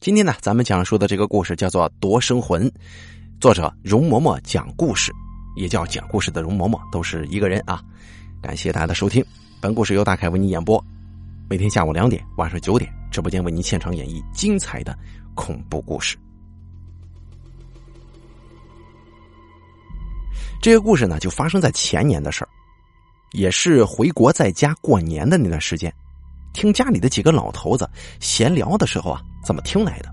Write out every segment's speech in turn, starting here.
今天呢，咱们讲述的这个故事叫做《夺生魂》，作者容嬷嬷讲故事，也叫讲故事的容嬷嬷，都是一个人啊。感谢大家的收听，本故事由大凯为你演播，每天下午两点、晚上九点，直播间为您现场演绎精彩的恐怖故事。这个故事呢，就发生在前年的事儿，也是回国在家过年的那段时间。听家里的几个老头子闲聊的时候啊，怎么听来的？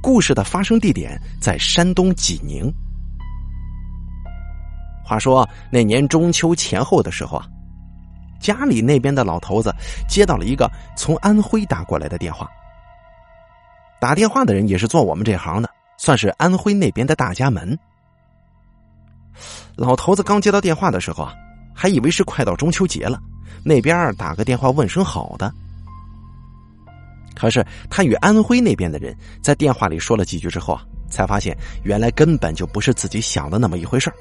故事的发生地点在山东济宁。话说那年中秋前后的时候啊，家里那边的老头子接到了一个从安徽打过来的电话。打电话的人也是做我们这行的，算是安徽那边的大家门。老头子刚接到电话的时候啊，还以为是快到中秋节了。那边打个电话问声好的，可是他与安徽那边的人在电话里说了几句之后啊，才发现原来根本就不是自己想的那么一回事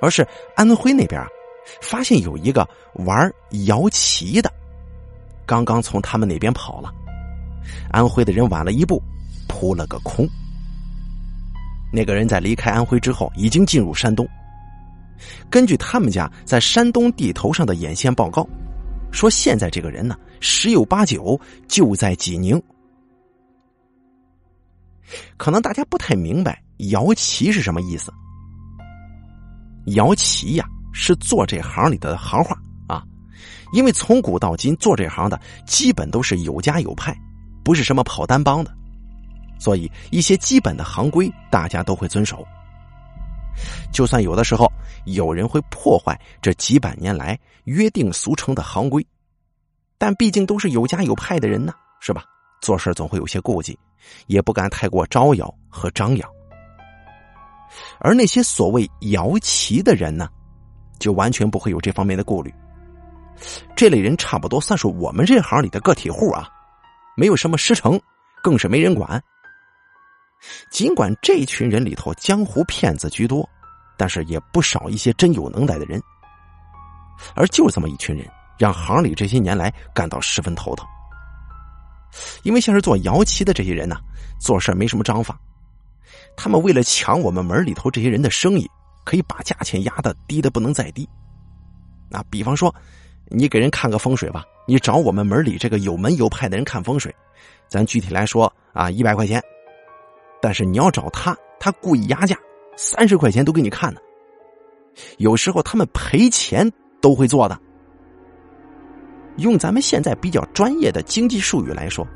而是安徽那边啊，发现有一个玩摇旗的，刚刚从他们那边跑了，安徽的人晚了一步，扑了个空。那个人在离开安徽之后，已经进入山东。根据他们家在山东地头上的眼线报告，说现在这个人呢，十有八九就在济宁。可能大家不太明白“摇旗”是什么意思。摇旗呀，是做这行里的行话啊。因为从古到今做这行的基本都是有家有派，不是什么跑单帮的，所以一些基本的行规大家都会遵守。就算有的时候有人会破坏这几百年来约定俗成的行规，但毕竟都是有家有派的人呢，是吧？做事总会有些顾忌，也不敢太过招摇和张扬。而那些所谓摇旗的人呢，就完全不会有这方面的顾虑。这类人差不多算是我们这行里的个体户啊，没有什么师承，更是没人管。尽管这群人里头江湖骗子居多，但是也不少一些真有能耐的人。而就这么一群人，让行里这些年来感到十分头疼。因为像是做摇旗的这些人呢，做事没什么章法，他们为了抢我们门里头这些人的生意，可以把价钱压的低的不能再低。那比方说，你给人看个风水吧，你找我们门里这个有门有派的人看风水，咱具体来说啊，一百块钱。但是你要找他，他故意压价，三十块钱都给你看呢。有时候他们赔钱都会做的。用咱们现在比较专业的经济术语来说，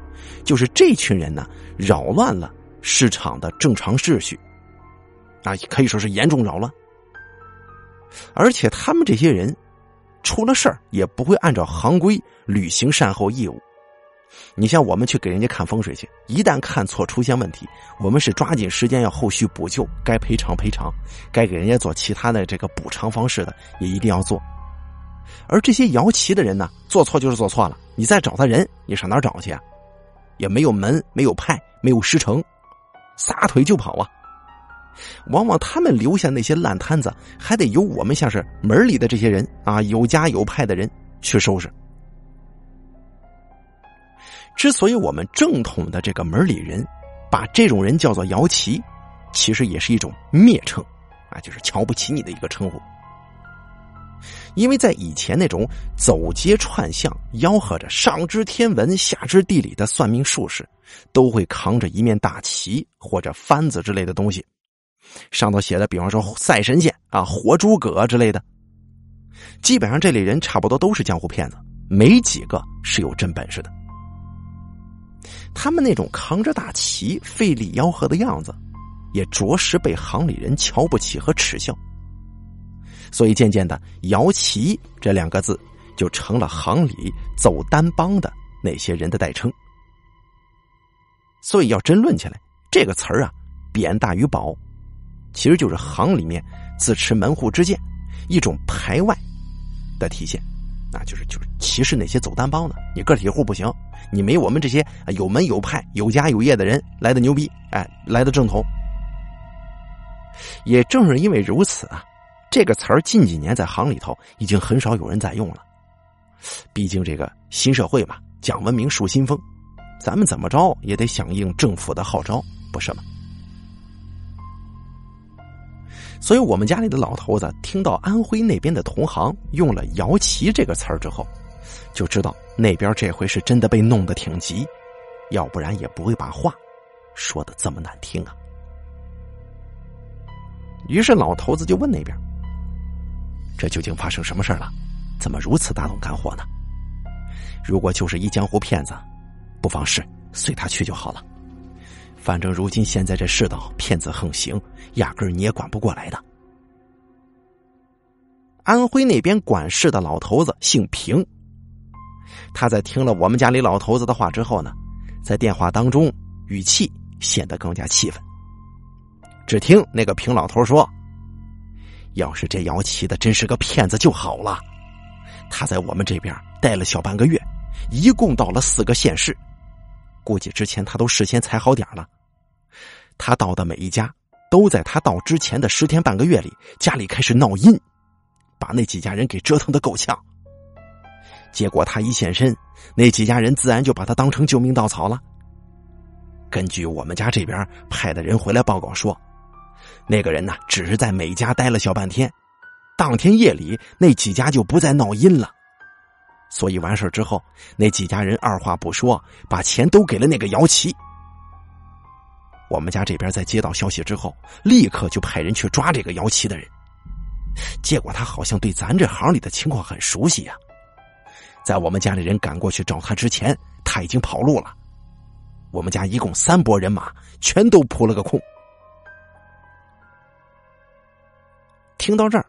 就是这群人呢扰乱了市场的正常秩序，啊，可以说是严重扰乱。而且他们这些人出了事儿也不会按照行规履行善后义务。你像我们去给人家看风水去，一旦看错出现问题，我们是抓紧时间要后续补救，该赔偿赔偿，该给人家做其他的这个补偿方式的也一定要做。而这些摇旗的人呢，做错就是做错了，你再找他人，你上哪找去啊？也没有门，没有派，没有师承，撒腿就跑啊！往往他们留下那些烂摊子，还得由我们像是门里的这些人啊，有家有派的人去收拾。之所以我们正统的这个门里人把这种人叫做摇旗，其实也是一种蔑称，啊，就是瞧不起你的一个称呼。因为在以前那种走街串巷、吆喝着上知天文下知地理的算命术士，都会扛着一面大旗或者幡子之类的东西，上头写的，比方说赛神仙啊、活诸葛之类的。基本上这类人差不多都是江湖骗子，没几个是有真本事的。他们那种扛着大旗、费力吆喝的样子，也着实被行里人瞧不起和耻笑。所以渐渐的，“摇旗”这两个字就成了行里走单帮的那些人的代称。所以要真论起来，这个词儿啊，贬大于褒，其实就是行里面自持门户之见，一种排外的体现。那就是就是歧视那些走单帮的，你个体户不行，你没我们这些有门有派、有家有业的人来的牛逼，哎，来的正统。也正是因为如此啊，这个词儿近几年在行里头已经很少有人在用了。毕竟这个新社会嘛，讲文明树新风，咱们怎么着也得响应政府的号召，不是吗？所以，我们家里的老头子听到安徽那边的同行用了“摇旗”这个词儿之后，就知道那边这回是真的被弄得挺急，要不然也不会把话说的这么难听啊。于是，老头子就问那边：“这究竟发生什么事了？怎么如此大动肝火呢？如果就是一江湖骗子，不妨事，随他去就好了。”反正如今现在这世道，骗子横行，压根儿你也管不过来的。安徽那边管事的老头子姓平，他在听了我们家里老头子的话之后呢，在电话当中语气显得更加气愤。只听那个平老头说：“要是这姚旗的真是个骗子就好了，他在我们这边待了小半个月，一共到了四个县市，估计之前他都事先踩好点了。”他到的每一家，都在他到之前的十天半个月里，家里开始闹阴，把那几家人给折腾的够呛。结果他一现身，那几家人自然就把他当成救命稻草了。根据我们家这边派的人回来报告说，那个人呢，只是在每家待了小半天，当天夜里那几家就不再闹阴了。所以完事之后，那几家人二话不说，把钱都给了那个姚琦。我们家这边在接到消息之后，立刻就派人去抓这个摇旗的人。结果他好像对咱这行里的情况很熟悉呀，在我们家里人赶过去找他之前，他已经跑路了。我们家一共三拨人马，全都扑了个空。听到这儿，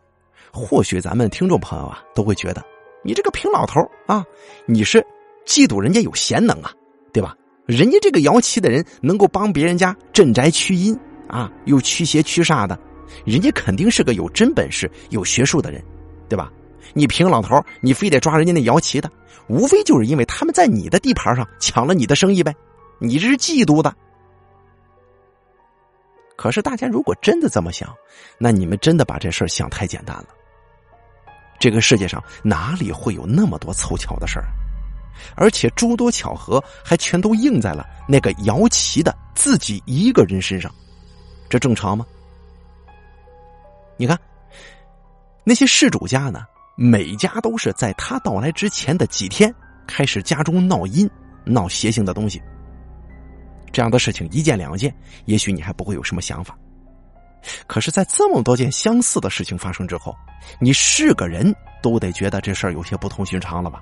或许咱们听众朋友啊都会觉得，你这个平老头啊，你是嫉妒人家有贤能啊，对吧？人家这个摇旗的人能够帮别人家镇宅驱阴啊，又驱邪驱煞的，人家肯定是个有真本事、有学术的人，对吧？你平老头，你非得抓人家那摇旗的，无非就是因为他们在你的地盘上抢了你的生意呗，你这是嫉妒的。可是大家如果真的这么想，那你们真的把这事儿想太简单了。这个世界上哪里会有那么多凑巧的事儿？而且诸多巧合还全都应在了那个姚旗的自己一个人身上，这正常吗？你看，那些事主家呢，每家都是在他到来之前的几天开始家中闹阴、闹邪性的东西。这样的事情一件两件，也许你还不会有什么想法。可是，在这么多件相似的事情发生之后，你是个人都得觉得这事儿有些不同寻常了吧？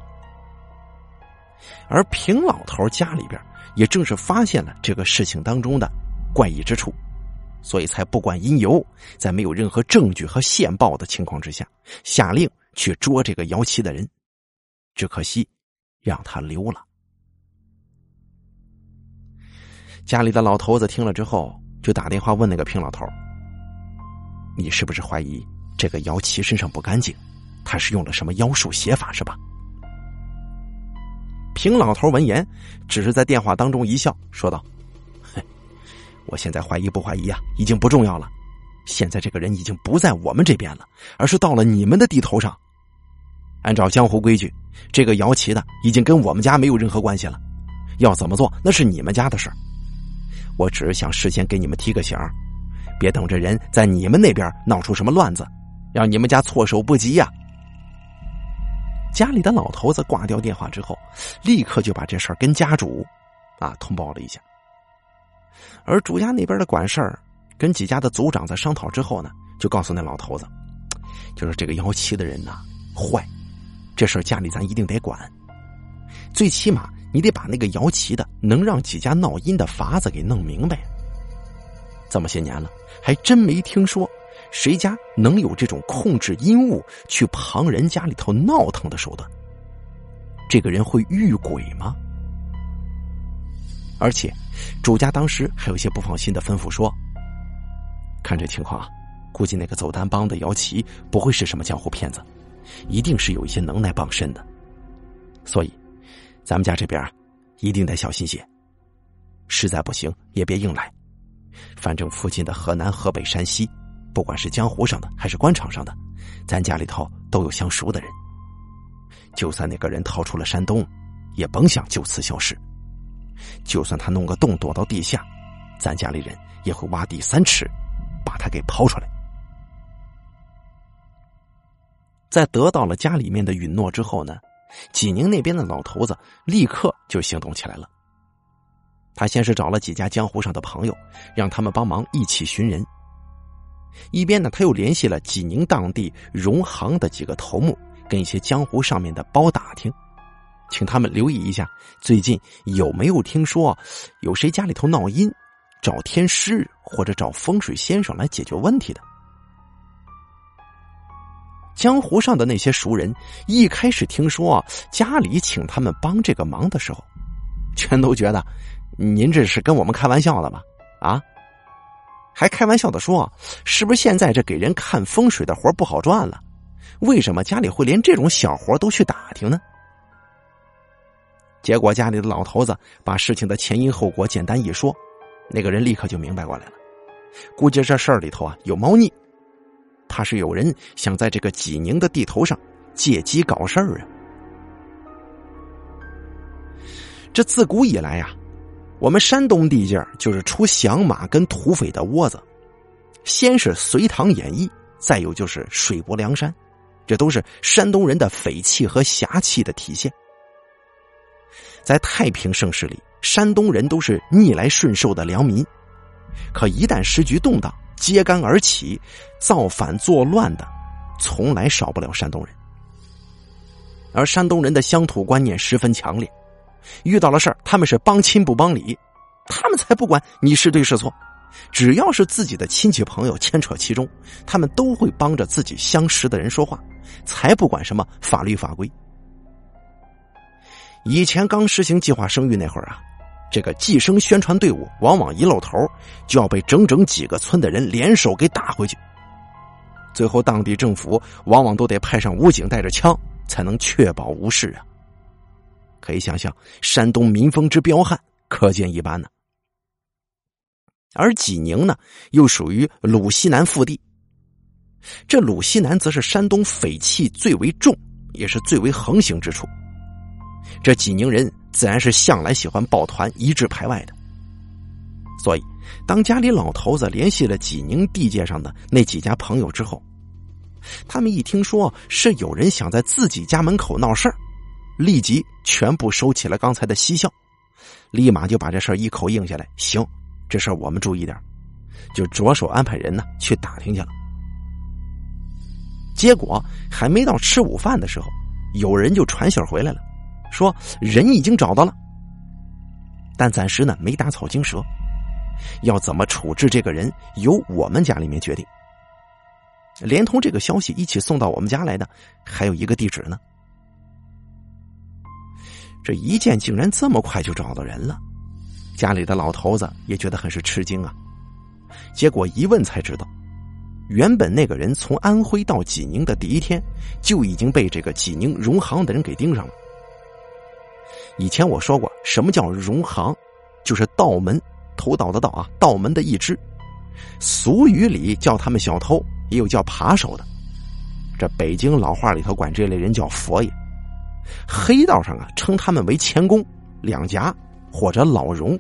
而平老头家里边也正是发现了这个事情当中的怪异之处，所以才不管因由，在没有任何证据和线报的情况之下，下令去捉这个摇旗的人。只可惜，让他溜了。家里的老头子听了之后，就打电话问那个平老头：“你是不是怀疑这个姚琪身上不干净？他是用了什么妖术邪法，是吧？”平老头闻言，只是在电话当中一笑，说道：“，我现在怀疑不怀疑啊，已经不重要了。现在这个人已经不在我们这边了，而是到了你们的地头上。按照江湖规矩，这个姚琪的已经跟我们家没有任何关系了。要怎么做，那是你们家的事儿。我只是想事先给你们提个醒儿，别等着人在你们那边闹出什么乱子，让你们家措手不及呀。”家里的老头子挂掉电话之后，立刻就把这事儿跟家主啊通报了一下。而主家那边的管事儿跟几家的族长在商讨之后呢，就告诉那老头子，就是这个摇旗的人呐坏，这事儿家里咱一定得管。最起码你得把那个摇旗的能让几家闹阴的法子给弄明白。这么些年了，还真没听说。谁家能有这种控制阴物去旁人家里头闹腾的手段？这个人会遇鬼吗？而且，主家当时还有些不放心的吩咐说：“看这情况啊，估计那个走单帮的姚旗不会是什么江湖骗子，一定是有一些能耐傍身的。所以，咱们家这边一定得小心些。实在不行，也别硬来。反正附近的河南、河北、山西。”不管是江湖上的还是官场上的，咱家里头都有相熟的人。就算那个人逃出了山东，也甭想就此消失。就算他弄个洞躲到地下，咱家里人也会挖地三尺，把他给刨出来。在得到了家里面的允诺之后呢，济宁那边的老头子立刻就行动起来了。他先是找了几家江湖上的朋友，让他们帮忙一起寻人。一边呢，他又联系了济宁当地荣行的几个头目，跟一些江湖上面的包打听，请他们留意一下，最近有没有听说有谁家里头闹阴，找天师或者找风水先生来解决问题的。江湖上的那些熟人一开始听说家里请他们帮这个忙的时候，全都觉得您这是跟我们开玩笑了吧？啊，还开玩笑的说，是不是现在这给人看风水的活不好赚了？为什么家里会连这种小活都去打听呢？结果家里的老头子把事情的前因后果简单一说，那个人立刻就明白过来了，估计这事儿里头啊有猫腻。怕是有人想在这个济宁的地头上借机搞事儿啊！这自古以来呀，我们山东地界就是出响马跟土匪的窝子。先是隋唐演义，再有就是水泊梁山，这都是山东人的匪气和侠气的体现。在太平盛世里，山东人都是逆来顺受的良民，可一旦时局动荡。揭竿而起，造反作乱的，从来少不了山东人。而山东人的乡土观念十分强烈，遇到了事儿，他们是帮亲不帮理，他们才不管你是对是错，只要是自己的亲戚朋友牵扯其中，他们都会帮着自己相识的人说话，才不管什么法律法规。以前刚实行计划生育那会儿啊。这个计生宣传队伍往往一露头，就要被整整几个村的人联手给打回去。最后，当地政府往往都得派上武警带着枪，才能确保无事啊。可以想象，山东民风之彪悍，可见一斑呢。而济宁呢，又属于鲁西南腹地，这鲁西南则是山东匪气最为重，也是最为横行之处。这济宁人。自然是向来喜欢抱团一致排外的，所以当家里老头子联系了济宁地界上的那几家朋友之后，他们一听说是有人想在自己家门口闹事儿，立即全部收起了刚才的嬉笑，立马就把这事儿一口应下来。行，这事儿我们注意点，就着手安排人呢去打听去了。结果还没到吃午饭的时候，有人就传信回来了。说人已经找到了，但暂时呢没打草惊蛇，要怎么处置这个人由我们家里面决定。连同这个消息一起送到我们家来的，还有一个地址呢。这一见竟然这么快就找到人了，家里的老头子也觉得很是吃惊啊。结果一问才知道，原本那个人从安徽到济宁的第一天，就已经被这个济宁荣行的人给盯上了。以前我说过，什么叫荣行，就是道门，偷盗的盗啊，道门的一支。俗语里叫他们小偷，也有叫扒手的。这北京老话里头管这类人叫佛爷。黑道上啊，称他们为钱工、两夹或者老荣。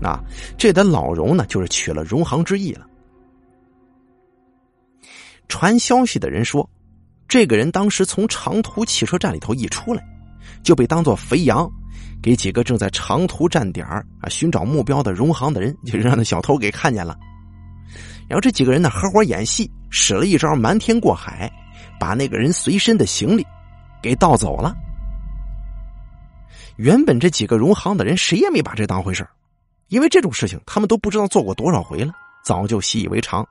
那这的老荣呢，就是取了荣行之意了。传消息的人说，这个人当时从长途汽车站里头一出来。就被当做肥羊，给几个正在长途站点啊寻找目标的荣行的人，就让那小偷给看见了。然后这几个人呢合伙演戏，使了一招瞒天过海，把那个人随身的行李给盗走了。原本这几个荣行的人谁也没把这当回事因为这种事情他们都不知道做过多少回了，早就习以为常。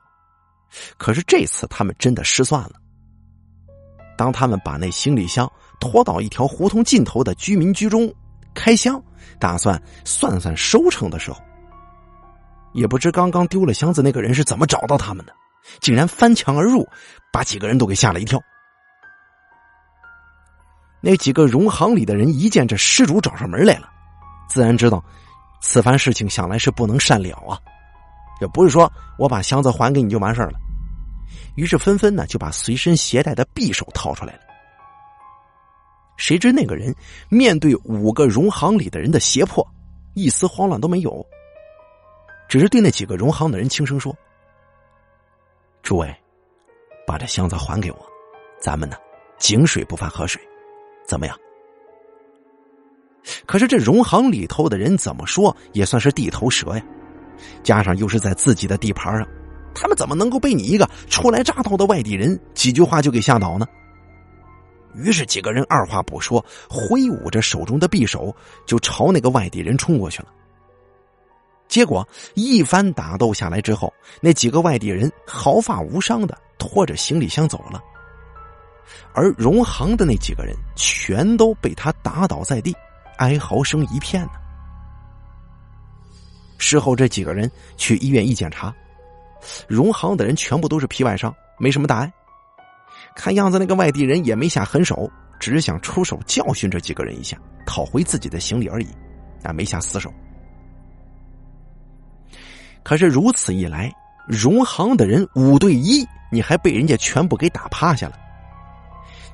可是这次他们真的失算了。当他们把那行李箱。拖到一条胡同尽头的居民居中，开箱，打算算算收成的时候，也不知刚刚丢了箱子那个人是怎么找到他们的，竟然翻墙而入，把几个人都给吓了一跳。那几个荣行里的人一见这施主找上门来了，自然知道此番事情想来是不能善了啊，也不是说我把箱子还给你就完事了，于是纷纷呢就把随身携带的匕首掏出来了。谁知那个人面对五个荣行里的人的胁迫，一丝慌乱都没有，只是对那几个荣行的人轻声说：“诸位，把这箱子还给我，咱们呢，井水不犯河水，怎么样？”可是这荣行里头的人怎么说也算是地头蛇呀，加上又是在自己的地盘上，他们怎么能够被你一个初来乍到的外地人几句话就给吓倒呢？于是几个人二话不说，挥舞着手中的匕首，就朝那个外地人冲过去了。结果一番打斗下来之后，那几个外地人毫发无伤的拖着行李箱走了，而荣行的那几个人全都被他打倒在地，哀嚎声一片呢。事后这几个人去医院一检查，荣行的人全部都是皮外伤，没什么大碍。看样子，那个外地人也没下狠手，只想出手教训这几个人一下，讨回自己的行李而已，啊，没下死手。可是如此一来，荣行的人五对一，你还被人家全部给打趴下了。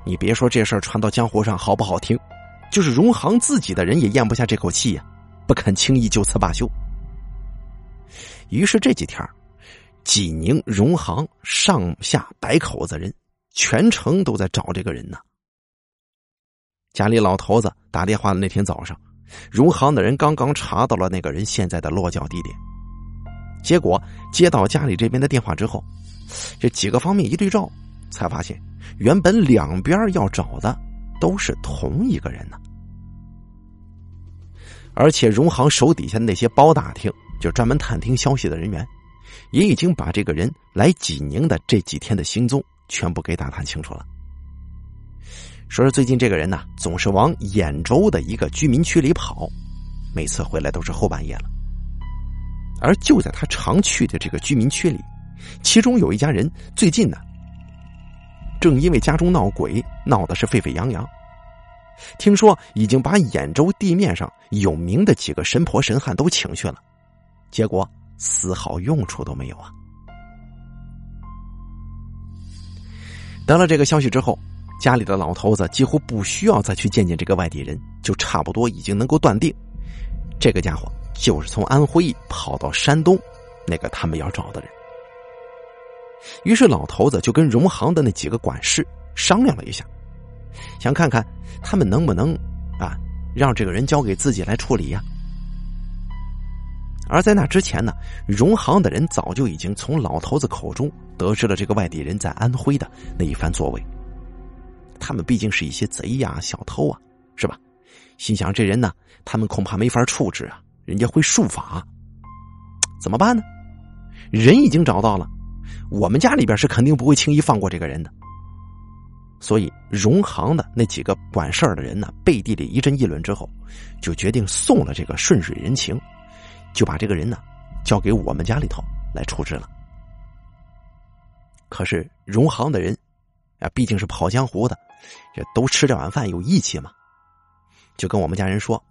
你别说这事儿传到江湖上好不好听，就是荣行自己的人也咽不下这口气呀，不肯轻易就此罢休。于是这几天，济宁、荣行上下百口子人。全城都在找这个人呢。家里老头子打电话的那天早上，荣行的人刚刚查到了那个人现在的落脚地点。结果接到家里这边的电话之后，这几个方面一对照，才发现原本两边要找的都是同一个人呢。而且荣行手底下那些包打听，就专门探听消息的人员，也已经把这个人来济宁的这几天的行踪。全部给打探清楚了。说是最近这个人呢，总是往兖州的一个居民区里跑，每次回来都是后半夜了。而就在他常去的这个居民区里，其中有一家人最近呢，正因为家中闹鬼闹的是沸沸扬扬，听说已经把兖州地面上有名的几个神婆神汉都请去了，结果丝毫用处都没有啊。得了这个消息之后，家里的老头子几乎不需要再去见见这个外地人，就差不多已经能够断定，这个家伙就是从安徽跑到山东，那个他们要找的人。于是老头子就跟荣行的那几个管事商量了一下，想看看他们能不能啊让这个人交给自己来处理呀。而在那之前呢，荣行的人早就已经从老头子口中得知了这个外地人在安徽的那一番作为。他们毕竟是一些贼呀、小偷啊，是吧？心想这人呢，他们恐怕没法处置啊，人家会术法，怎么办呢？人已经找到了，我们家里边是肯定不会轻易放过这个人的。所以，荣行的那几个管事儿的人呢，背地里一阵议论之后，就决定送了这个顺水人情。就把这个人呢，交给我们家里头来处置了。可是荣行的人啊，毕竟是跑江湖的，这都吃这碗饭有义气嘛，就跟我们家人说：“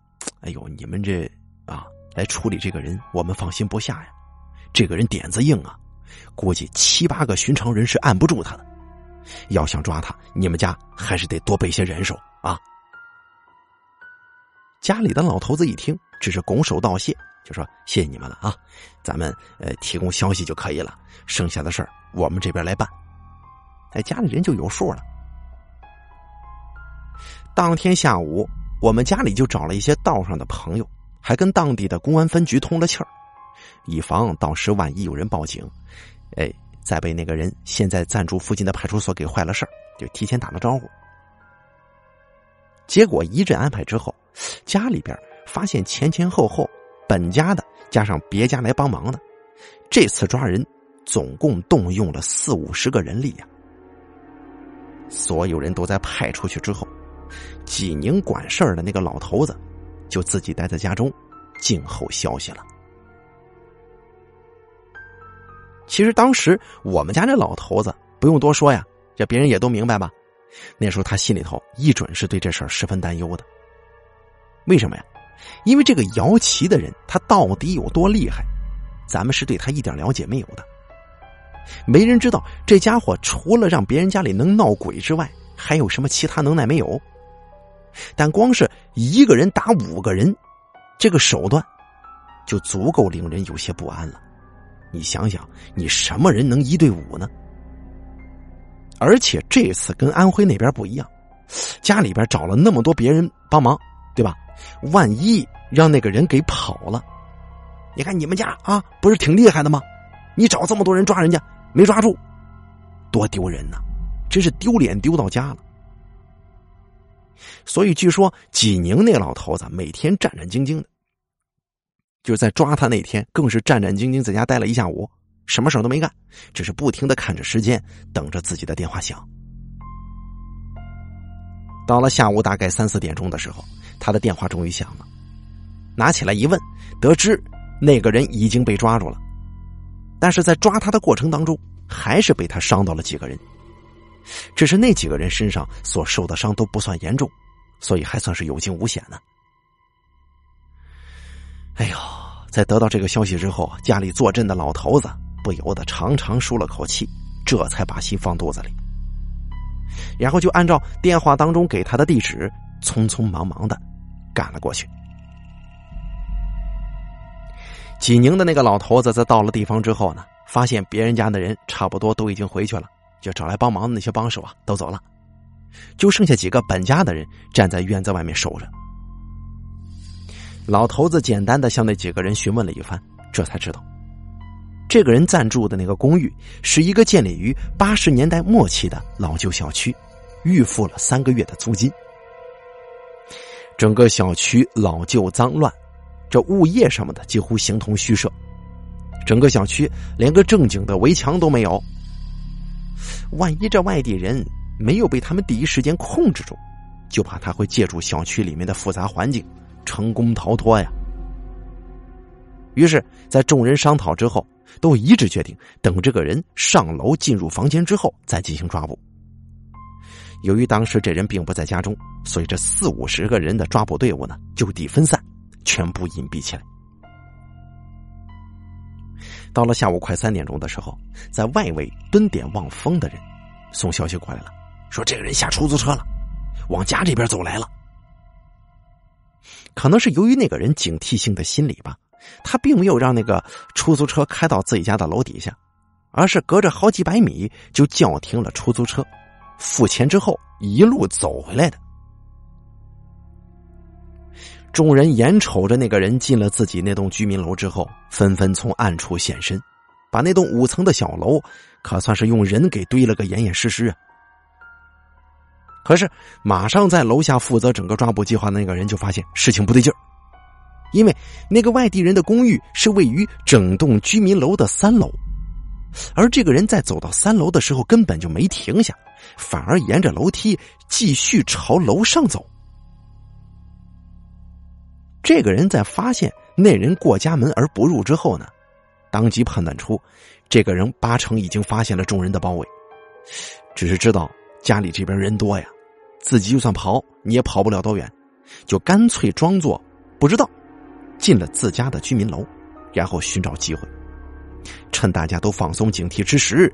哎呦，你们这啊，来处理这个人，我们放心不下呀。这个人点子硬啊，估计七八个寻常人是按不住他的。要想抓他，你们家还是得多备些人手啊。”家里的老头子一听，只是拱手道谢。就说谢谢你们了啊，咱们呃提供消息就可以了，剩下的事儿我们这边来办。哎，家里人就有数了。当天下午，我们家里就找了一些道上的朋友，还跟当地的公安分局通了气儿，以防到时万一有人报警，哎，再被那个人现在暂住附近的派出所给坏了事儿，就提前打了招呼。结果一阵安排之后，家里边发现前前后后。本家的加上别家来帮忙的，这次抓人总共动用了四五十个人力呀。所有人都在派出去之后，济宁管事儿的那个老头子就自己待在家中静候消息了。其实当时我们家这老头子不用多说呀，这别人也都明白吧？那时候他心里头一准是对这事儿十分担忧的。为什么呀？因为这个摇旗的人，他到底有多厉害，咱们是对他一点了解没有的。没人知道这家伙除了让别人家里能闹鬼之外，还有什么其他能耐没有。但光是一个人打五个人，这个手段就足够令人有些不安了。你想想，你什么人能一对五呢？而且这次跟安徽那边不一样，家里边找了那么多别人帮忙，对吧？万一让那个人给跑了，你看你们家啊，不是挺厉害的吗？你找这么多人抓人家，没抓住，多丢人呐！真是丢脸丢到家了。所以据说济宁那老头子每天战战兢兢的，就是在抓他那天，更是战战兢兢在家待了一下午，什么事都没干，只是不停的看着时间，等着自己的电话响。到了下午大概三四点钟的时候，他的电话终于响了，拿起来一问，得知那个人已经被抓住了，但是在抓他的过程当中，还是被他伤到了几个人。只是那几个人身上所受的伤都不算严重，所以还算是有惊无险呢。哎呦，在得到这个消息之后，家里坐镇的老头子不由得长长舒了口气，这才把心放肚子里。然后就按照电话当中给他的地址，匆匆忙忙的赶了过去。济宁的那个老头子在到了地方之后呢，发现别人家的人差不多都已经回去了。就找来帮忙的那些帮手啊，都走了，就剩下几个本家的人站在院子外面守着。老头子简单的向那几个人询问了一番，这才知道，这个人暂住的那个公寓是一个建立于八十年代末期的老旧小区，预付了三个月的租金。整个小区老旧脏乱，这物业什么的几乎形同虚设，整个小区连个正经的围墙都没有。万一这外地人没有被他们第一时间控制住，就怕他会借助小区里面的复杂环境成功逃脱呀。于是，在众人商讨之后，都一致决定等这个人上楼进入房间之后再进行抓捕。由于当时这人并不在家中，所以这四五十个人的抓捕队伍呢就地分散，全部隐蔽起来。到了下午快三点钟的时候，在外围蹲点望风的人送消息过来了，说这个人下出租车了，往家这边走来了。可能是由于那个人警惕性的心理吧，他并没有让那个出租车开到自己家的楼底下，而是隔着好几百米就叫停了出租车，付钱之后一路走回来的。众人眼瞅着那个人进了自己那栋居民楼之后，纷纷从暗处现身，把那栋五层的小楼可算是用人给堆了个严严实实啊。可是，马上在楼下负责整个抓捕计划的那个人就发现事情不对劲儿，因为那个外地人的公寓是位于整栋居民楼的三楼，而这个人在走到三楼的时候根本就没停下，反而沿着楼梯继续朝楼上走。这个人在发现那人过家门而不入之后呢，当即判断出，这个人八成已经发现了众人的包围，只是知道家里这边人多呀，自己就算跑你也跑不了多远，就干脆装作不知道，进了自家的居民楼，然后寻找机会，趁大家都放松警惕之时，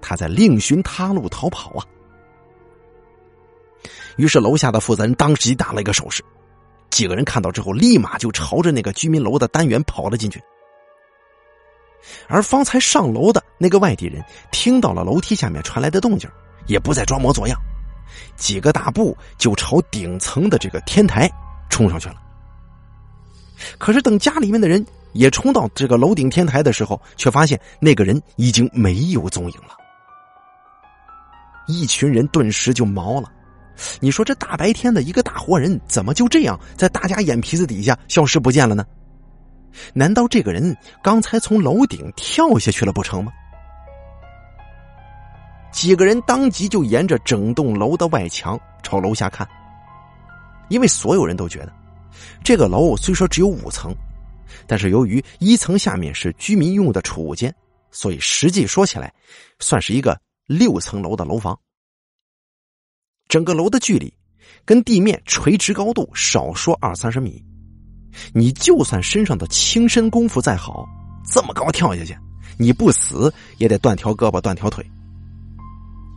他在另寻他路逃跑啊。于是楼下的负责人当即打了一个手势。几个人看到之后，立马就朝着那个居民楼的单元跑了进去。而方才上楼的那个外地人听到了楼梯下面传来的动静，也不再装模作样，几个大步就朝顶层的这个天台冲上去了。可是等家里面的人也冲到这个楼顶天台的时候，却发现那个人已经没有踪影了。一群人顿时就毛了。你说这大白天的一个大活人，怎么就这样在大家眼皮子底下消失不见了呢？难道这个人刚才从楼顶跳下去了不成吗？几个人当即就沿着整栋楼的外墙朝楼下看，因为所有人都觉得，这个楼虽说只有五层，但是由于一层下面是居民用的储物间，所以实际说起来，算是一个六层楼的楼房。整个楼的距离，跟地面垂直高度少说二三十米。你就算身上的轻身功夫再好，这么高跳下去，你不死也得断条胳膊断条腿。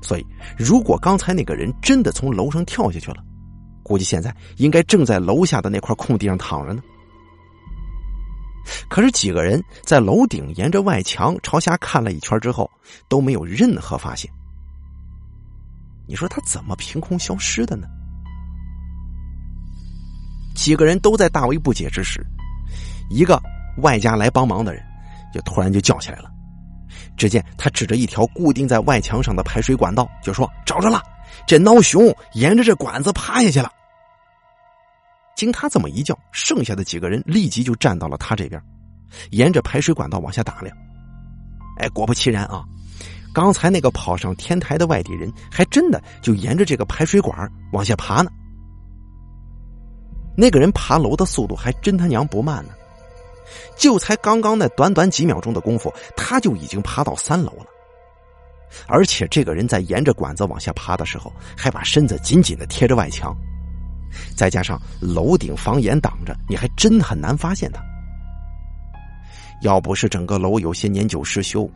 所以，如果刚才那个人真的从楼上跳下去了，估计现在应该正在楼下的那块空地上躺着呢。可是几个人在楼顶沿着外墙朝下看了一圈之后，都没有任何发现。你说他怎么凭空消失的呢？几个人都在大为不解之时，一个外家来帮忙的人就突然就叫起来了。只见他指着一条固定在外墙上的排水管道，就说：“找着了，这孬熊沿着这管子爬下去了。”经他这么一叫，剩下的几个人立即就站到了他这边，沿着排水管道往下打量。哎，果不其然啊，刚才那个跑上天台的外地人，还真的就沿着这个排水管往下爬呢。那个人爬楼的速度还真他娘不慢呢，就才刚刚那短短几秒钟的功夫，他就已经爬到三楼了。而且这个人在沿着管子往下爬的时候，还把身子紧紧的贴着外墙，再加上楼顶房檐挡着，你还真很难发现他。要不是整个楼有些年久失修，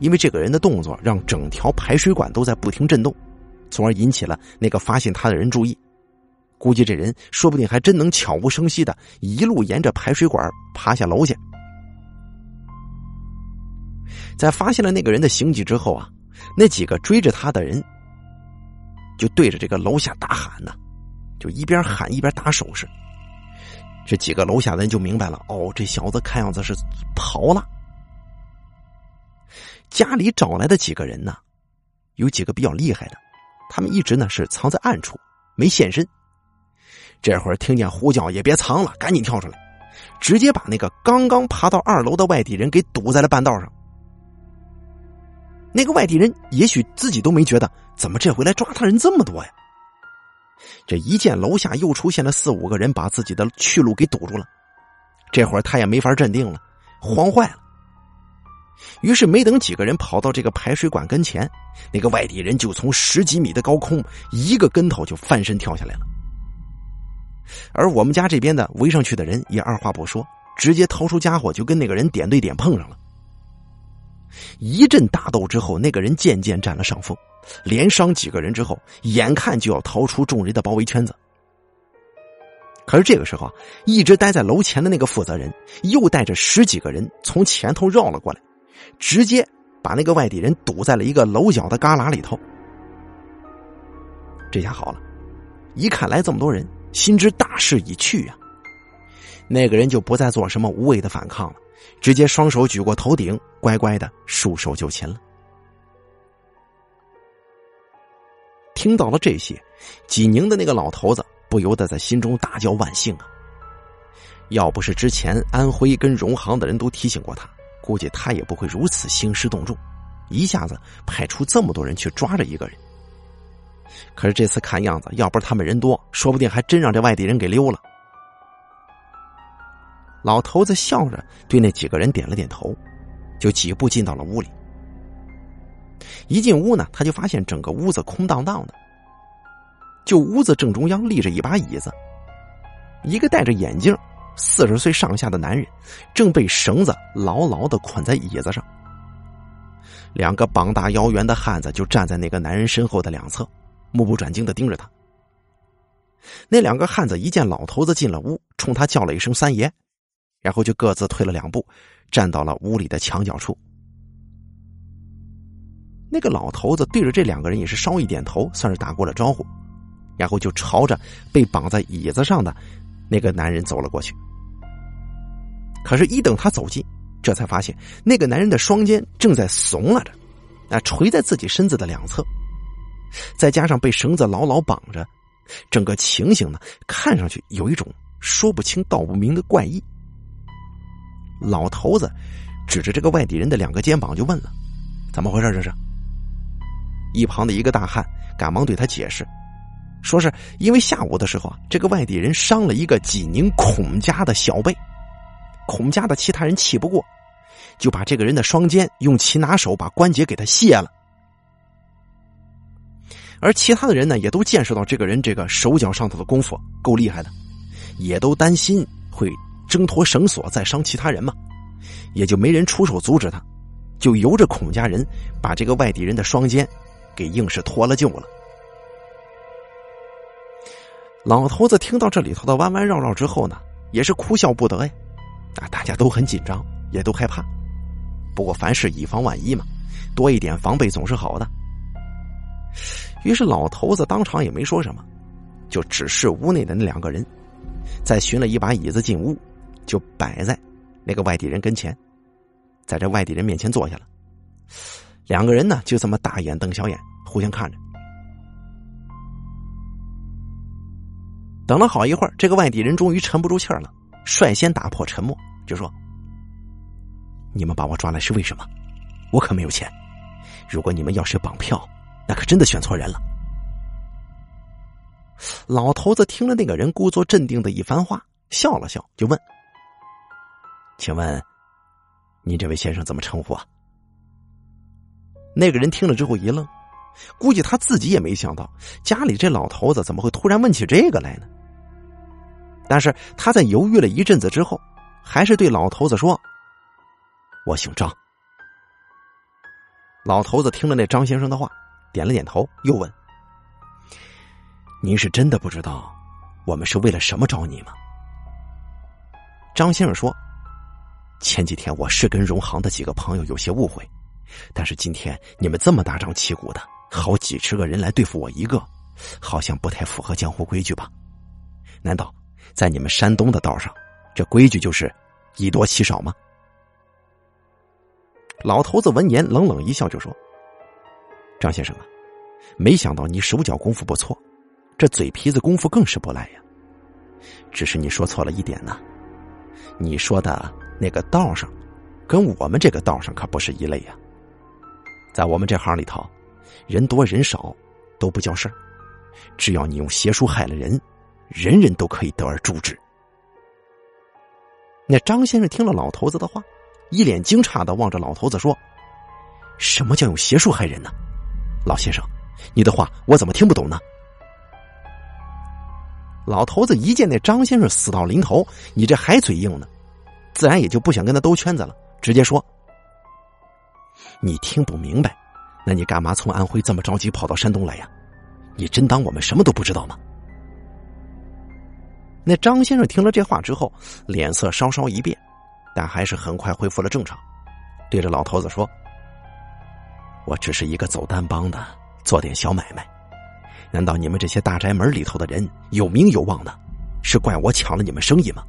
因为这个人的动作让整条排水管都在不停震动，从而引起了那个发现他的人注意。估计这人说不定还真能悄无声息的一路沿着排水管爬下楼去。在发现了那个人的行迹之后啊，那几个追着他的人就对着这个楼下大喊呢，就一边喊一边打手势。这几个楼下人就明白了，哦，这小子看样子是跑了。家里找来的几个人呢，有几个比较厉害的，他们一直呢是藏在暗处，没现身。这会儿听见呼叫，也别藏了，赶紧跳出来，直接把那个刚刚爬到二楼的外地人给堵在了半道上。那个外地人也许自己都没觉得，怎么这回来抓他人这么多呀？这一见楼下又出现了四五个人，把自己的去路给堵住了，这会儿他也没法镇定了，慌坏了。于是没等几个人跑到这个排水管跟前，那个外地人就从十几米的高空一个跟头就翻身跳下来了。而我们家这边的围上去的人也二话不说，直接掏出家伙就跟那个人点对点碰上了。一阵打斗之后，那个人渐渐占了上风，连伤几个人之后，眼看就要逃出众人的包围圈子。可是这个时候啊，一直待在楼前的那个负责人又带着十几个人从前头绕了过来，直接把那个外地人堵在了一个楼角的旮旯里头。这下好了，一看来这么多人。心知大势已去啊，那个人就不再做什么无谓的反抗了，直接双手举过头顶，乖乖的束手就擒了。听到了这些，济宁的那个老头子不由得在心中大叫万幸啊！要不是之前安徽跟荣航的人都提醒过他，估计他也不会如此兴师动众，一下子派出这么多人去抓着一个人。可是这次看样子，要不是他们人多，说不定还真让这外地人给溜了。老头子笑着对那几个人点了点头，就几步进到了屋里。一进屋呢，他就发现整个屋子空荡荡的，就屋子正中央立着一把椅子，一个戴着眼镜、四十岁上下的男人正被绳子牢牢的捆在椅子上，两个膀大腰圆的汉子就站在那个男人身后的两侧。目不转睛的盯着他。那两个汉子一见老头子进了屋，冲他叫了一声“三爷”，然后就各自退了两步，站到了屋里的墙角处。那个老头子对着这两个人也是稍一点头，算是打过了招呼，然后就朝着被绑在椅子上的那个男人走了过去。可是，一等他走近，这才发现那个男人的双肩正在耸了着，啊，垂在自己身子的两侧。再加上被绳子牢牢绑着，整个情形呢，看上去有一种说不清道不明的怪异。老头子指着这个外地人的两个肩膀就问了：“怎么回事？这是？”一旁的一个大汉赶忙对他解释，说是因为下午的时候啊，这个外地人伤了一个济宁孔家的小辈，孔家的其他人气不过，就把这个人的双肩用其拿手把关节给他卸了。而其他的人呢，也都见识到这个人这个手脚上头的功夫够厉害的，也都担心会挣脱绳索再伤其他人嘛，也就没人出手阻止他，就由着孔家人把这个外地人的双肩给硬是脱了臼了。老头子听到这里头的弯弯绕绕之后呢，也是哭笑不得呀，啊，大家都很紧张，也都害怕。不过凡事以防万一嘛，多一点防备总是好的。于是老头子当场也没说什么，就指示屋内的那两个人，再寻了一把椅子进屋，就摆在那个外地人跟前，在这外地人面前坐下了。两个人呢就这么大眼瞪小眼，互相看着。等了好一会儿，这个外地人终于沉不住气了，率先打破沉默，就说：“你们把我抓来是为什么？我可没有钱。如果你们要是绑票。”那可真的选错人了。老头子听了那个人故作镇定的一番话，笑了笑，就问：“请问，您这位先生怎么称呼啊？”那个人听了之后一愣，估计他自己也没想到家里这老头子怎么会突然问起这个来呢。但是他在犹豫了一阵子之后，还是对老头子说：“我姓张。”老头子听了那张先生的话。点了点头，又问：“您是真的不知道我们是为了什么找你吗？”张先生说：“前几天我是跟荣行的几个朋友有些误会，但是今天你们这么大张旗鼓的，好几十个人来对付我一个，好像不太符合江湖规矩吧？难道在你们山东的道上，这规矩就是以多欺少吗？”老头子闻言冷冷一笑，就说。张先生啊，没想到你手脚功夫不错，这嘴皮子功夫更是不赖呀。只是你说错了一点呢，你说的那个道上，跟我们这个道上可不是一类呀。在我们这行里头，人多人少都不叫事儿，只要你用邪术害了人，人人都可以得而诛之。那张先生听了老头子的话，一脸惊诧的望着老头子说：“什么叫用邪术害人呢？”老先生，你的话我怎么听不懂呢？老头子一见那张先生死到临头，你这还嘴硬呢，自然也就不想跟他兜圈子了，直接说：“你听不明白，那你干嘛从安徽这么着急跑到山东来呀？你真当我们什么都不知道吗？”那张先生听了这话之后，脸色稍稍一变，但还是很快恢复了正常，对着老头子说。我只是一个走单帮的，做点小买卖。难道你们这些大宅门里头的人有名有望的，是怪我抢了你们生意吗？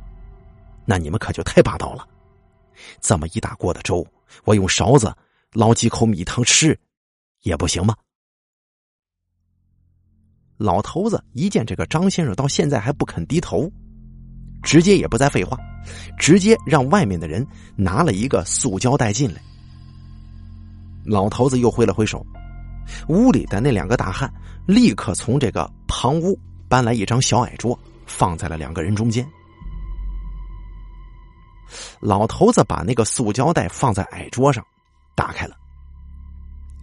那你们可就太霸道了！这么一大锅的粥，我用勺子捞几口米汤吃，也不行吗？老头子一见这个张先生到现在还不肯低头，直接也不再废话，直接让外面的人拿了一个塑胶袋进来。老头子又挥了挥手，屋里的那两个大汉立刻从这个旁屋搬来一张小矮桌，放在了两个人中间。老头子把那个塑胶袋放在矮桌上，打开了，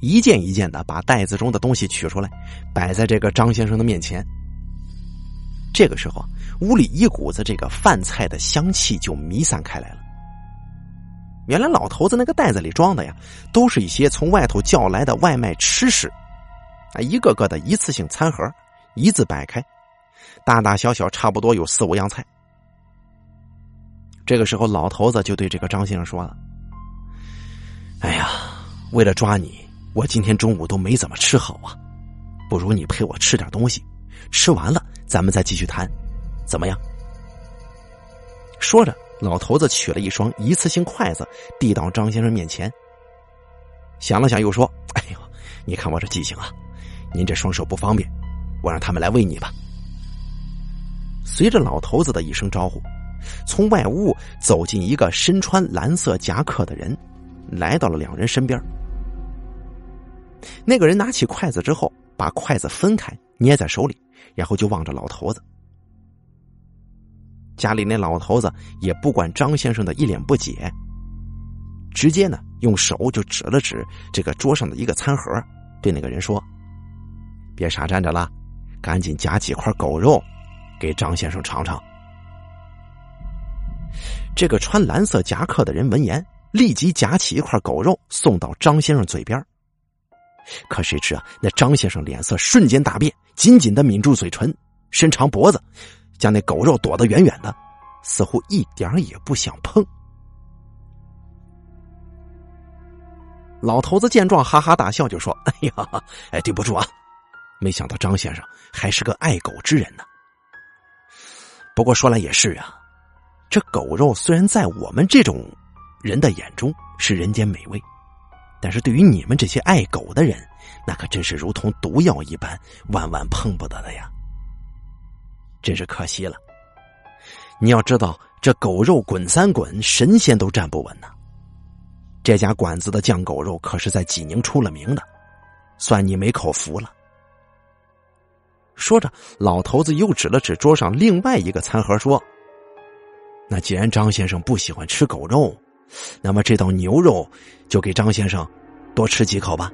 一件一件的把袋子中的东西取出来，摆在这个张先生的面前。这个时候，屋里一股子这个饭菜的香气就弥散开来了。原来老头子那个袋子里装的呀，都是一些从外头叫来的外卖吃食，啊，一个个的一次性餐盒，一字摆开，大大小小差不多有四五样菜。这个时候，老头子就对这个张先生说了：“哎呀，为了抓你，我今天中午都没怎么吃好啊，不如你陪我吃点东西，吃完了咱们再继续谈，怎么样？”说着。老头子取了一双一次性筷子，递到张先生面前。想了想，又说：“哎呦，你看我这记性啊！您这双手不方便，我让他们来喂你吧。”随着老头子的一声招呼，从外屋走进一个身穿蓝色夹克的人，来到了两人身边。那个人拿起筷子之后，把筷子分开，捏在手里，然后就望着老头子。家里那老头子也不管张先生的一脸不解，直接呢用手就指了指这个桌上的一个餐盒，对那个人说：“别傻站着了，赶紧夹几块狗肉，给张先生尝尝。”这个穿蓝色夹克的人闻言，立即夹起一块狗肉送到张先生嘴边。可谁知啊，那张先生脸色瞬间大变，紧紧的抿住嘴唇，伸长脖子。将那狗肉躲得远远的，似乎一点也不想碰。老头子见状，哈哈大笑，就说：“哎呀，哎，对不住啊！没想到张先生还是个爱狗之人呢。不过说来也是啊，这狗肉虽然在我们这种人的眼中是人间美味，但是对于你们这些爱狗的人，那可真是如同毒药一般，万万碰不得的呀！真是可惜了。你要知道，这狗肉滚三滚，神仙都站不稳呢。”这家馆子的酱狗肉可是在济宁出了名的，算你没口福了。说着，老头子又指了指桌上另外一个餐盒，说：“那既然张先生不喜欢吃狗肉，那么这道牛肉就给张先生多吃几口吧。”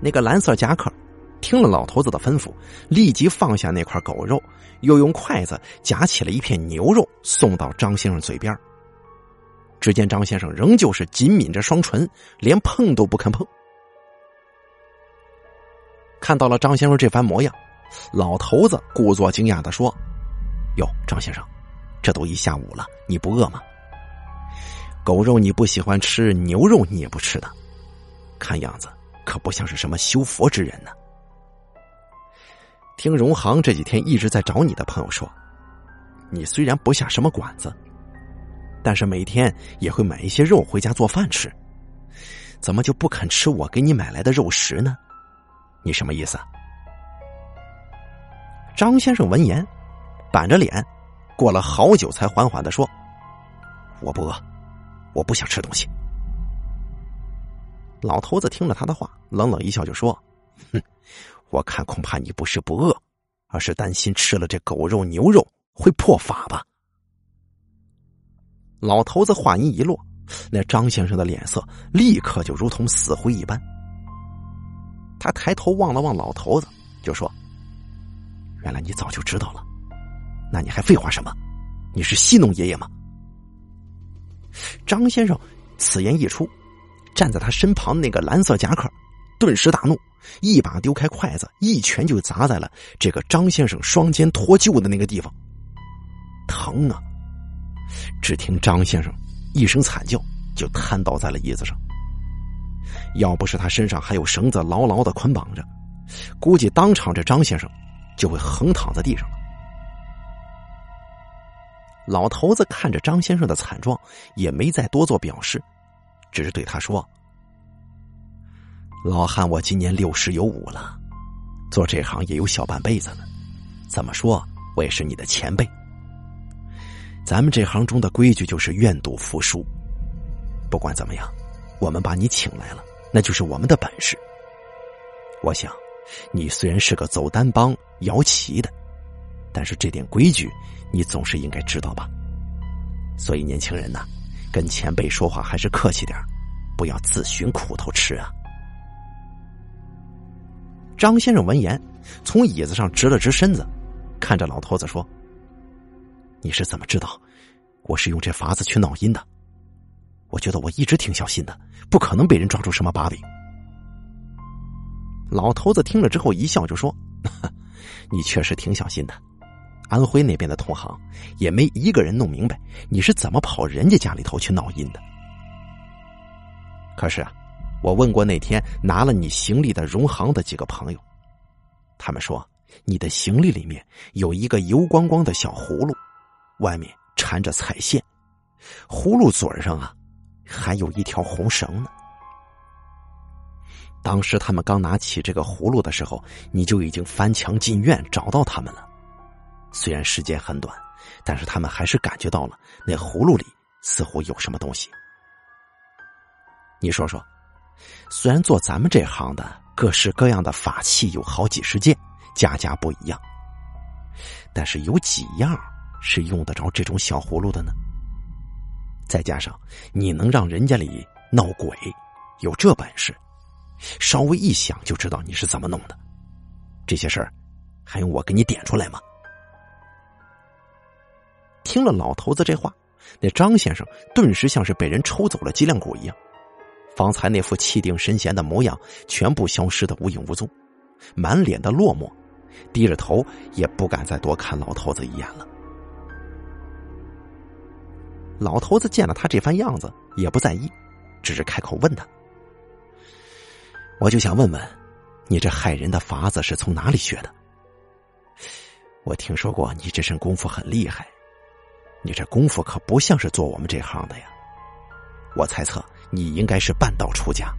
那个蓝色夹克听了老头子的吩咐，立即放下那块狗肉，又用筷子夹起了一片牛肉，送到张先生嘴边。只见张先生仍旧是紧抿着双唇，连碰都不肯碰。看到了张先生这番模样，老头子故作惊讶的说：“哟，张先生，这都一下午了，你不饿吗？狗肉你不喜欢吃，牛肉你也不吃的，看样子可不像是什么修佛之人呢。”听荣航这几天一直在找你的朋友说，你虽然不下什么馆子。但是每天也会买一些肉回家做饭吃，怎么就不肯吃我给你买来的肉食呢？你什么意思？张先生闻言，板着脸，过了好久才缓缓的说：“我不饿，我不想吃东西。”老头子听了他的话，冷冷一笑，就说：“哼，我看恐怕你不是不饿，而是担心吃了这狗肉牛肉会破法吧。”老头子话音一落，那张先生的脸色立刻就如同死灰一般。他抬头望了望老头子，就说：“原来你早就知道了，那你还废话什么？你是戏弄爷爷吗？”张先生此言一出，站在他身旁那个蓝色夹克顿时大怒，一把丢开筷子，一拳就砸在了这个张先生双肩脱臼的那个地方，疼啊！只听张先生一声惨叫，就瘫倒在了椅子上。要不是他身上还有绳子牢牢的捆绑着，估计当场这张先生就会横躺在地上了。老头子看着张先生的惨状，也没再多做表示，只是对他说：“老汉，我今年六十有五了，做这行也有小半辈子了，怎么说我也是你的前辈。”咱们这行中的规矩就是愿赌服输。不管怎么样，我们把你请来了，那就是我们的本事。我想，你虽然是个走单帮、摇旗的，但是这点规矩你总是应该知道吧？所以，年轻人呐，跟前辈说话还是客气点不要自寻苦头吃啊！张先生闻言，从椅子上直了直身子，看着老头子说。你是怎么知道我是用这法子去闹阴的？我觉得我一直挺小心的，不可能被人抓住什么把柄。老头子听了之后一笑，就说：“ 你确实挺小心的。安徽那边的同行也没一个人弄明白你是怎么跑人家家里头去闹阴的。可是啊，我问过那天拿了你行李的荣行的几个朋友，他们说你的行李里面有一个油光光的小葫芦。”外面缠着彩线，葫芦嘴上啊，还有一条红绳呢。当时他们刚拿起这个葫芦的时候，你就已经翻墙进院找到他们了。虽然时间很短，但是他们还是感觉到了那葫芦里似乎有什么东西。你说说，虽然做咱们这行的各式各样的法器有好几十件，家家不一样，但是有几样。是用得着这种小葫芦的呢？再加上你能让人家里闹鬼，有这本事，稍微一想就知道你是怎么弄的。这些事儿还用我给你点出来吗？听了老头子这话，那张先生顿时像是被人抽走了脊梁骨一样，方才那副气定神闲的模样全部消失的无影无踪，满脸的落寞，低着头也不敢再多看老头子一眼了。老头子见了他这番样子，也不在意，只是开口问他：“我就想问问，你这害人的法子是从哪里学的？我听说过你这身功夫很厉害，你这功夫可不像是做我们这行的呀。我猜测你应该是半道出家，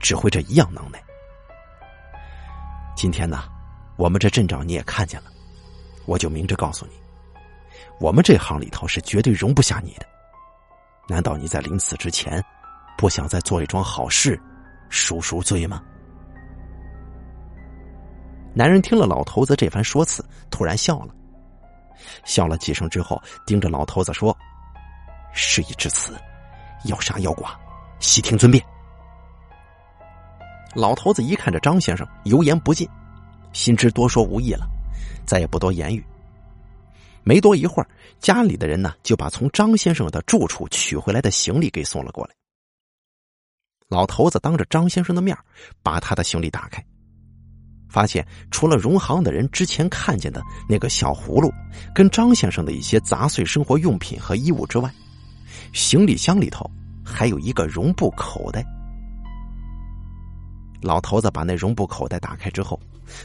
只会这一样能耐。今天呢，我们这镇长你也看见了，我就明着告诉你。”我们这行里头是绝对容不下你的。难道你在临死之前，不想再做一桩好事，赎赎罪吗？男人听了老头子这番说辞，突然笑了，笑了几声之后，盯着老头子说：“事已至此，要杀要剐，悉听尊便。”老头子一看这张先生油盐不进，心知多说无益了，再也不多言语。没多一会儿，家里的人呢就把从张先生的住处取回来的行李给送了过来。老头子当着张先生的面把他的行李打开，发现除了荣行的人之前看见的那个小葫芦，跟张先生的一些杂碎生活用品和衣物之外，行李箱里头还有一个绒布口袋。老头子把那绒布口袋打开之后。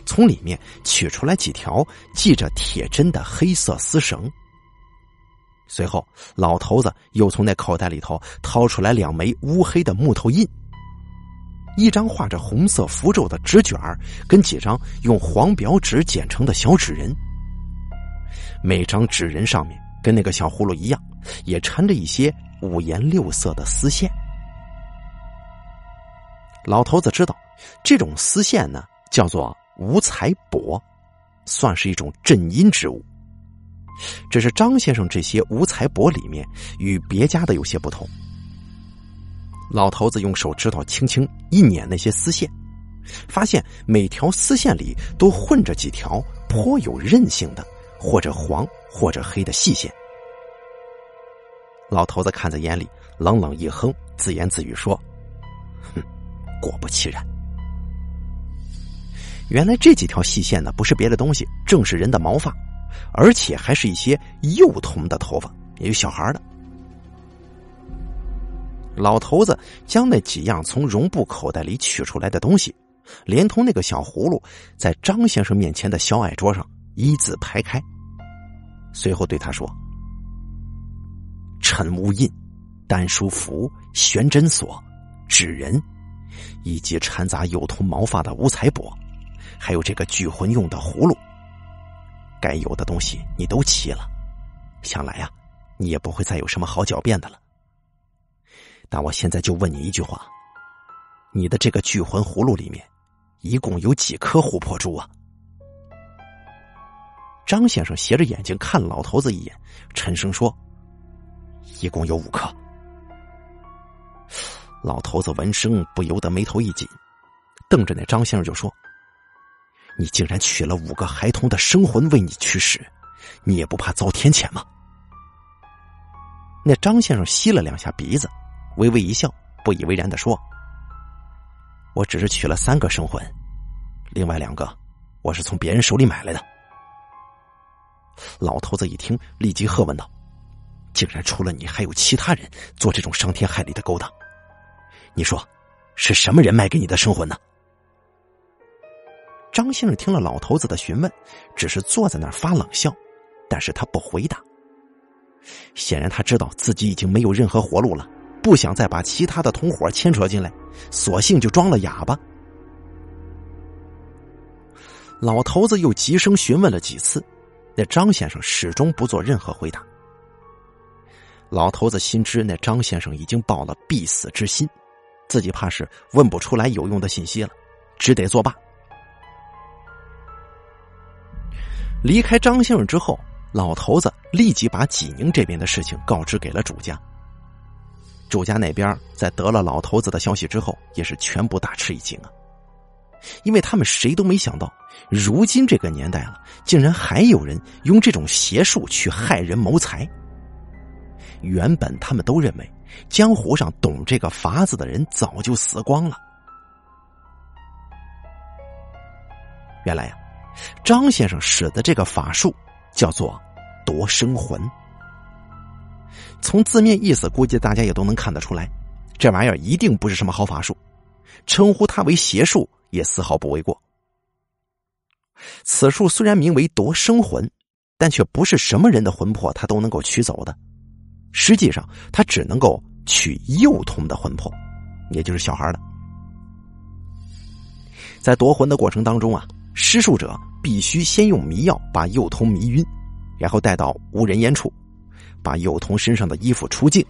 从里面取出来几条系着铁针的黑色丝绳，随后老头子又从那口袋里头掏出来两枚乌黑的木头印，一张画着红色符咒的纸卷跟几张用黄表纸剪成的小纸人。每张纸人上面跟那个小葫芦一样，也缠着一些五颜六色的丝线。老头子知道，这种丝线呢，叫做。五彩帛，算是一种镇阴之物。只是张先生这些五彩帛里面与别家的有些不同。老头子用手指头轻轻一捻那些丝线，发现每条丝线里都混着几条颇有韧性的，或者黄或者黑的细线。老头子看在眼里，冷冷一哼，自言自语说：“哼，果不其然。”原来这几条细线呢，不是别的东西，正是人的毛发，而且还是一些幼童的头发，也有小孩的。老头子将那几样从绒布口袋里取出来的东西，连同那个小葫芦，在张先生面前的小矮桌上一字排开，随后对他说：“陈乌印、丹书符、玄针锁、纸人，以及掺杂幼童毛发的五彩帛。”还有这个聚魂用的葫芦，该有的东西你都齐了，想来呀，你也不会再有什么好狡辩的了。但我现在就问你一句话：你的这个聚魂葫芦里面，一共有几颗琥珀珠啊？张先生斜着眼睛看老头子一眼，沉声说：“一共有五颗。”老头子闻声不由得眉头一紧，瞪着那张先生就说。你竟然取了五个孩童的生魂为你驱使，你也不怕遭天谴吗？那张先生吸了两下鼻子，微微一笑，不以为然的说：“我只是取了三个生魂，另外两个我是从别人手里买来的。”老头子一听，立即喝问道：“竟然除了你，还有其他人做这种伤天害理的勾当？你说，是什么人卖给你的生魂呢？”张先生听了老头子的询问，只是坐在那儿发冷笑，但是他不回答。显然他知道自己已经没有任何活路了，不想再把其他的同伙牵扯进来，索性就装了哑巴。老头子又急声询问了几次，那张先生始终不做任何回答。老头子心知那张先生已经抱了必死之心，自己怕是问不出来有用的信息了，只得作罢。离开张先生之后，老头子立即把济宁这边的事情告知给了主家。主家那边在得了老头子的消息之后，也是全部大吃一惊啊！因为他们谁都没想到，如今这个年代了，竟然还有人用这种邪术去害人谋财。原本他们都认为，江湖上懂这个法子的人早就死光了。原来呀。张先生使的这个法术叫做夺生魂。从字面意思，估计大家也都能看得出来，这玩意儿一定不是什么好法术，称呼它为邪术也丝毫不为过。此术虽然名为夺生魂，但却不是什么人的魂魄他都能够取走的，实际上他只能够取幼童的魂魄，也就是小孩的。在夺魂的过程当中啊，施术者必须先用迷药把幼童迷晕，然后带到无人烟处。把幼童身上的衣服出净，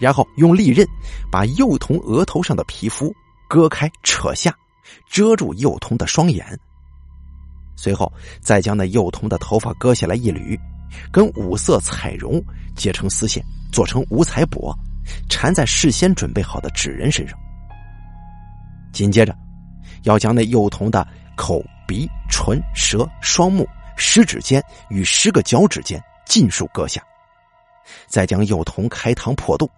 然后用利刃把幼童额头上的皮肤割开、扯下，遮住幼童的双眼。随后再将那幼童的头发割下来一缕，跟五色彩绒结成丝线，做成五彩帛，缠在事先准备好的纸人身上。紧接着，要将那幼童的口、鼻、唇、舌、双目、食指尖与十个脚趾间尽数割下。再将幼童开膛破肚，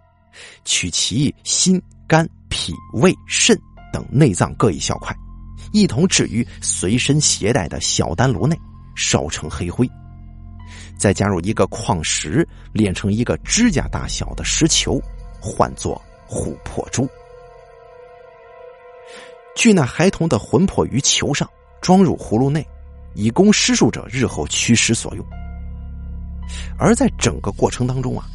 取其心、肝、脾、胃、肾等内脏各一小块，一同置于随身携带的小丹炉内，烧成黑灰。再加入一个矿石，炼成一个指甲大小的石球，唤作琥珀珠。聚那孩童的魂魄于球上，装入葫芦内，以供施术者日后驱使所用。而在整个过程当中啊，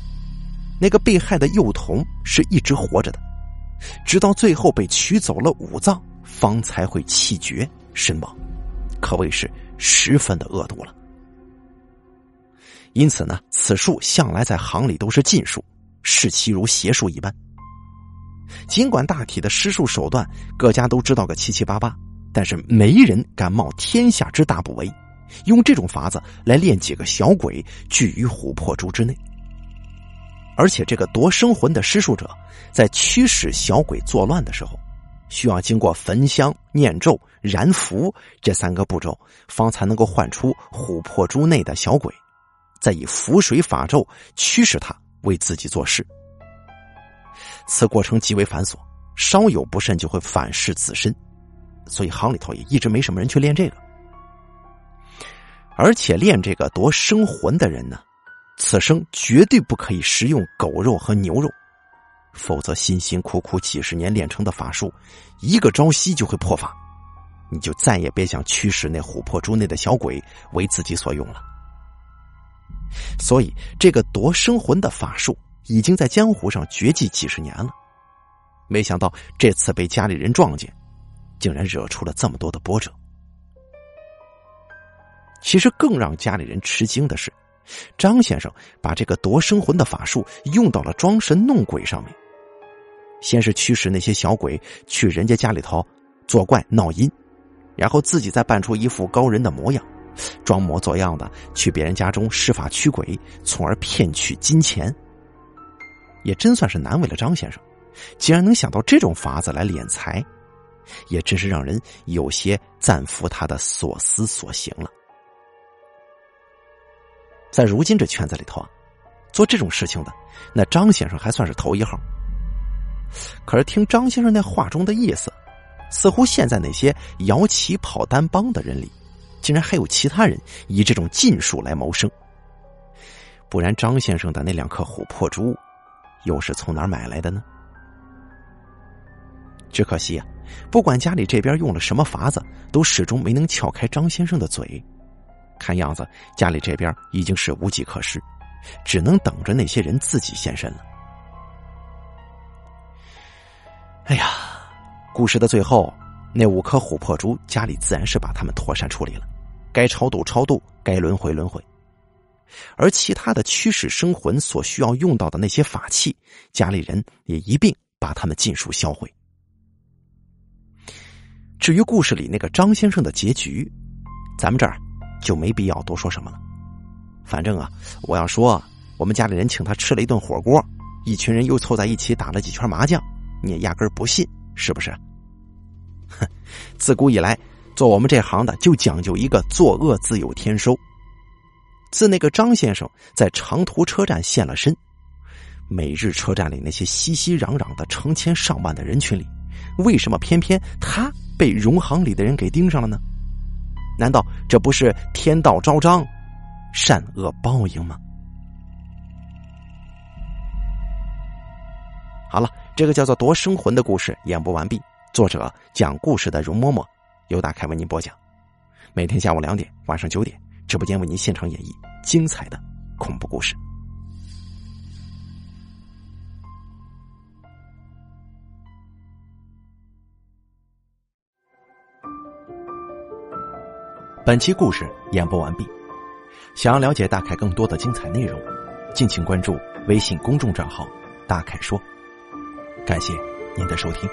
那个被害的幼童是一直活着的，直到最后被取走了五脏，方才会气绝身亡，可谓是十分的恶毒了。因此呢，此术向来在行里都是禁术，视其如邪术一般。尽管大体的施术手段各家都知道个七七八八，但是没人敢冒天下之大不韪。用这种法子来练几个小鬼聚于琥珀珠之内，而且这个夺生魂的施术者在驱使小鬼作乱的时候，需要经过焚香、念咒、燃符这三个步骤，方才能够唤出琥珀珠内的小鬼，再以符水法咒驱使他为自己做事。此过程极为繁琐，稍有不慎就会反噬自身，所以行里头也一直没什么人去练这个。而且练这个夺生魂的人呢，此生绝对不可以食用狗肉和牛肉，否则辛辛苦苦几十年练成的法术，一个朝夕就会破法，你就再也别想驱使那琥珀珠内的小鬼为自己所用了。所以，这个夺生魂的法术已经在江湖上绝迹几十年了，没想到这次被家里人撞见，竟然惹出了这么多的波折。其实更让家里人吃惊的是，张先生把这个夺生魂的法术用到了装神弄鬼上面。先是驱使那些小鬼去人家家里头作怪闹阴，然后自己再扮出一副高人的模样，装模作样的去别人家中施法驱鬼，从而骗取金钱。也真算是难为了张先生，竟然能想到这种法子来敛财，也真是让人有些赞服他的所思所行了。在如今这圈子里头啊，做这种事情的，那张先生还算是头一号。可是听张先生那话中的意思，似乎现在那些摇旗跑单帮的人里，竟然还有其他人以这种禁术来谋生。不然张先生的那两颗琥珀珠，又是从哪儿买来的呢？只可惜啊，不管家里这边用了什么法子，都始终没能撬开张先生的嘴。看样子，家里这边已经是无计可施，只能等着那些人自己现身了。哎呀，故事的最后，那五颗琥珀珠，家里自然是把他们妥善处理了，该超度超度，该轮回轮回。而其他的驱使生魂所需要用到的那些法器，家里人也一并把他们尽数销毁。至于故事里那个张先生的结局，咱们这儿。就没必要多说什么了。反正啊，我要说，我们家里人请他吃了一顿火锅，一群人又凑在一起打了几圈麻将，你也压根不信，是不是？哼，自古以来，做我们这行的就讲究一个作恶自有天收。自那个张先生在长途车站现了身，每日车站里那些熙熙攘攘的成千上万的人群里，为什么偏偏他被荣行里的人给盯上了呢？难道这不是天道昭彰，善恶报应吗？好了，这个叫做《夺生魂》的故事演播完毕。作者讲故事的容嬷嬷，由大凯为您播讲。每天下午两点、晚上九点，直播间为您现场演绎精彩的恐怖故事。本期故事演播完毕。想要了解大凯更多的精彩内容，敬请关注微信公众账号“大凯说”。感谢您的收听。